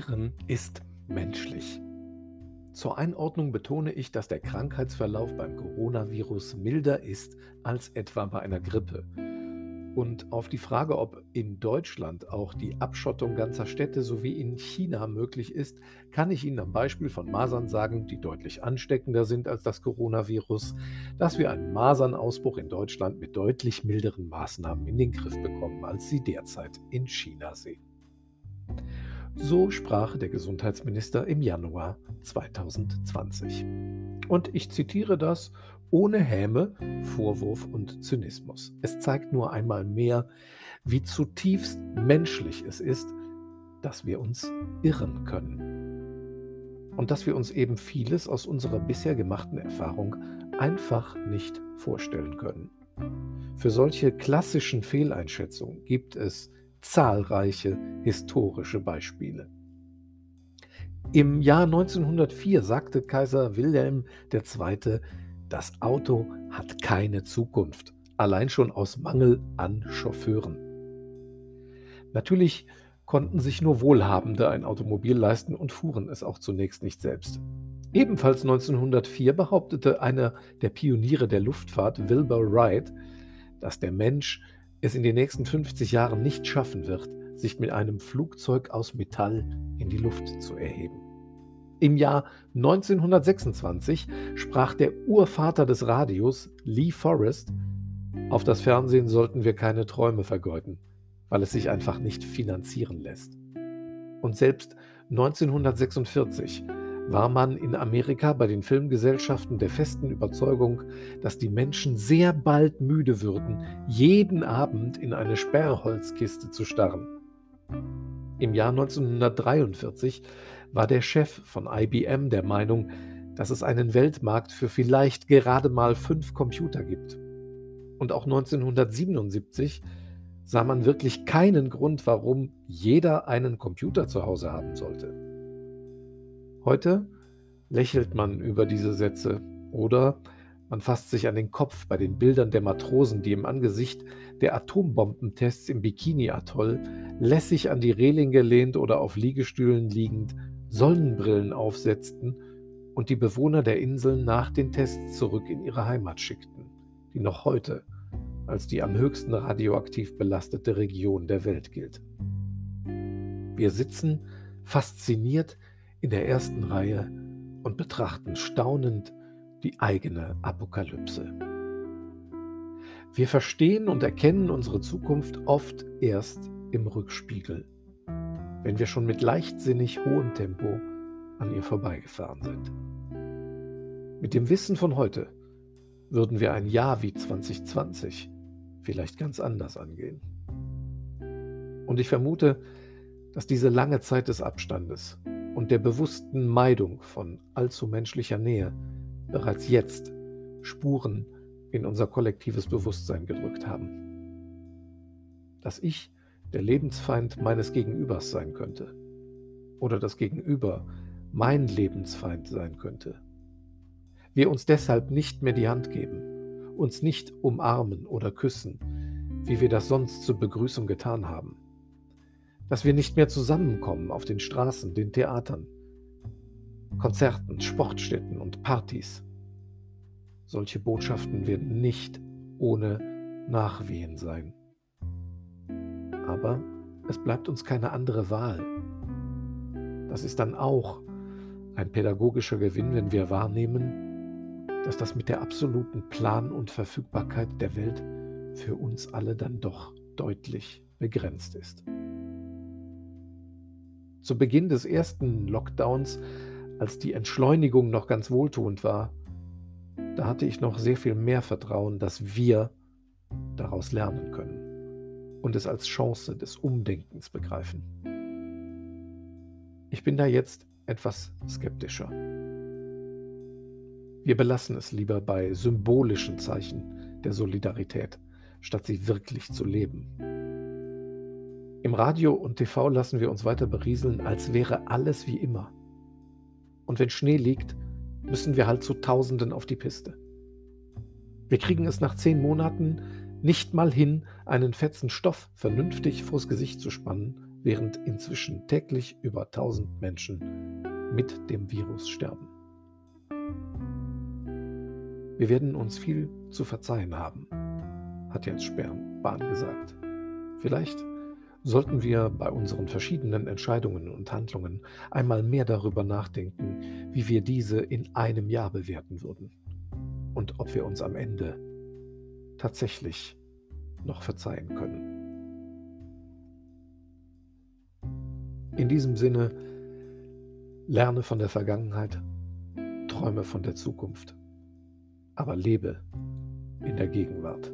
Irren ist menschlich. Zur Einordnung betone ich, dass der Krankheitsverlauf beim Coronavirus milder ist als etwa bei einer Grippe. Und auf die Frage, ob in Deutschland auch die Abschottung ganzer Städte sowie in China möglich ist, kann ich Ihnen am Beispiel von Masern sagen, die deutlich ansteckender sind als das Coronavirus, dass wir einen Masernausbruch in Deutschland mit deutlich milderen Maßnahmen in den Griff bekommen, als sie derzeit in China sehen. So sprach der Gesundheitsminister im Januar 2020. Und ich zitiere das ohne Häme, Vorwurf und Zynismus. Es zeigt nur einmal mehr, wie zutiefst menschlich es ist, dass wir uns irren können. Und dass wir uns eben vieles aus unserer bisher gemachten Erfahrung einfach nicht vorstellen können. Für solche klassischen Fehleinschätzungen gibt es zahlreiche historische Beispiele. Im Jahr 1904 sagte Kaiser Wilhelm II., das Auto hat keine Zukunft, allein schon aus Mangel an Chauffeuren. Natürlich konnten sich nur Wohlhabende ein Automobil leisten und fuhren es auch zunächst nicht selbst. Ebenfalls 1904 behauptete einer der Pioniere der Luftfahrt, Wilbur Wright, dass der Mensch es in den nächsten 50 Jahren nicht schaffen wird, sich mit einem Flugzeug aus Metall in die Luft zu erheben. Im Jahr 1926 sprach der Urvater des Radios, Lee Forrest, auf das Fernsehen sollten wir keine Träume vergeuden, weil es sich einfach nicht finanzieren lässt. Und selbst 1946 war man in Amerika bei den Filmgesellschaften der festen Überzeugung, dass die Menschen sehr bald müde würden, jeden Abend in eine Sperrholzkiste zu starren. Im Jahr 1943 war der Chef von IBM der Meinung, dass es einen Weltmarkt für vielleicht gerade mal fünf Computer gibt. Und auch 1977 sah man wirklich keinen Grund, warum jeder einen Computer zu Hause haben sollte. Heute lächelt man über diese Sätze oder man fasst sich an den Kopf bei den Bildern der Matrosen, die im Angesicht der Atombombentests im Bikini-Atoll lässig an die Reling gelehnt oder auf Liegestühlen liegend Sonnenbrillen aufsetzten und die Bewohner der Inseln nach den Tests zurück in ihre Heimat schickten, die noch heute als die am höchsten radioaktiv belastete Region der Welt gilt. Wir sitzen fasziniert in der ersten Reihe und betrachten staunend die eigene Apokalypse. Wir verstehen und erkennen unsere Zukunft oft erst im Rückspiegel, wenn wir schon mit leichtsinnig hohem Tempo an ihr vorbeigefahren sind. Mit dem Wissen von heute würden wir ein Jahr wie 2020 vielleicht ganz anders angehen. Und ich vermute, dass diese lange Zeit des Abstandes und der bewussten Meidung von allzu menschlicher Nähe bereits jetzt Spuren in unser kollektives Bewusstsein gedrückt haben. Dass ich der Lebensfeind meines Gegenübers sein könnte oder das Gegenüber mein Lebensfeind sein könnte. Wir uns deshalb nicht mehr die Hand geben, uns nicht umarmen oder küssen, wie wir das sonst zur Begrüßung getan haben dass wir nicht mehr zusammenkommen auf den Straßen, den Theatern, Konzerten, Sportstätten und Partys. Solche Botschaften werden nicht ohne Nachwehen sein. Aber es bleibt uns keine andere Wahl. Das ist dann auch ein pädagogischer Gewinn, wenn wir wahrnehmen, dass das mit der absoluten Plan- und Verfügbarkeit der Welt für uns alle dann doch deutlich begrenzt ist. Zu Beginn des ersten Lockdowns, als die Entschleunigung noch ganz wohltuend war, da hatte ich noch sehr viel mehr Vertrauen, dass wir daraus lernen können und es als Chance des Umdenkens begreifen. Ich bin da jetzt etwas skeptischer. Wir belassen es lieber bei symbolischen Zeichen der Solidarität, statt sie wirklich zu leben. Im Radio und TV lassen wir uns weiter berieseln, als wäre alles wie immer. Und wenn Schnee liegt, müssen wir halt zu Tausenden auf die Piste. Wir kriegen es nach zehn Monaten nicht mal hin, einen fetzen Stoff vernünftig vors Gesicht zu spannen, während inzwischen täglich über 1000 Menschen mit dem Virus sterben. Wir werden uns viel zu verzeihen haben, hat Jens Spernbahn gesagt. Vielleicht sollten wir bei unseren verschiedenen Entscheidungen und Handlungen einmal mehr darüber nachdenken, wie wir diese in einem Jahr bewerten würden und ob wir uns am Ende tatsächlich noch verzeihen können. In diesem Sinne, lerne von der Vergangenheit, träume von der Zukunft, aber lebe in der Gegenwart.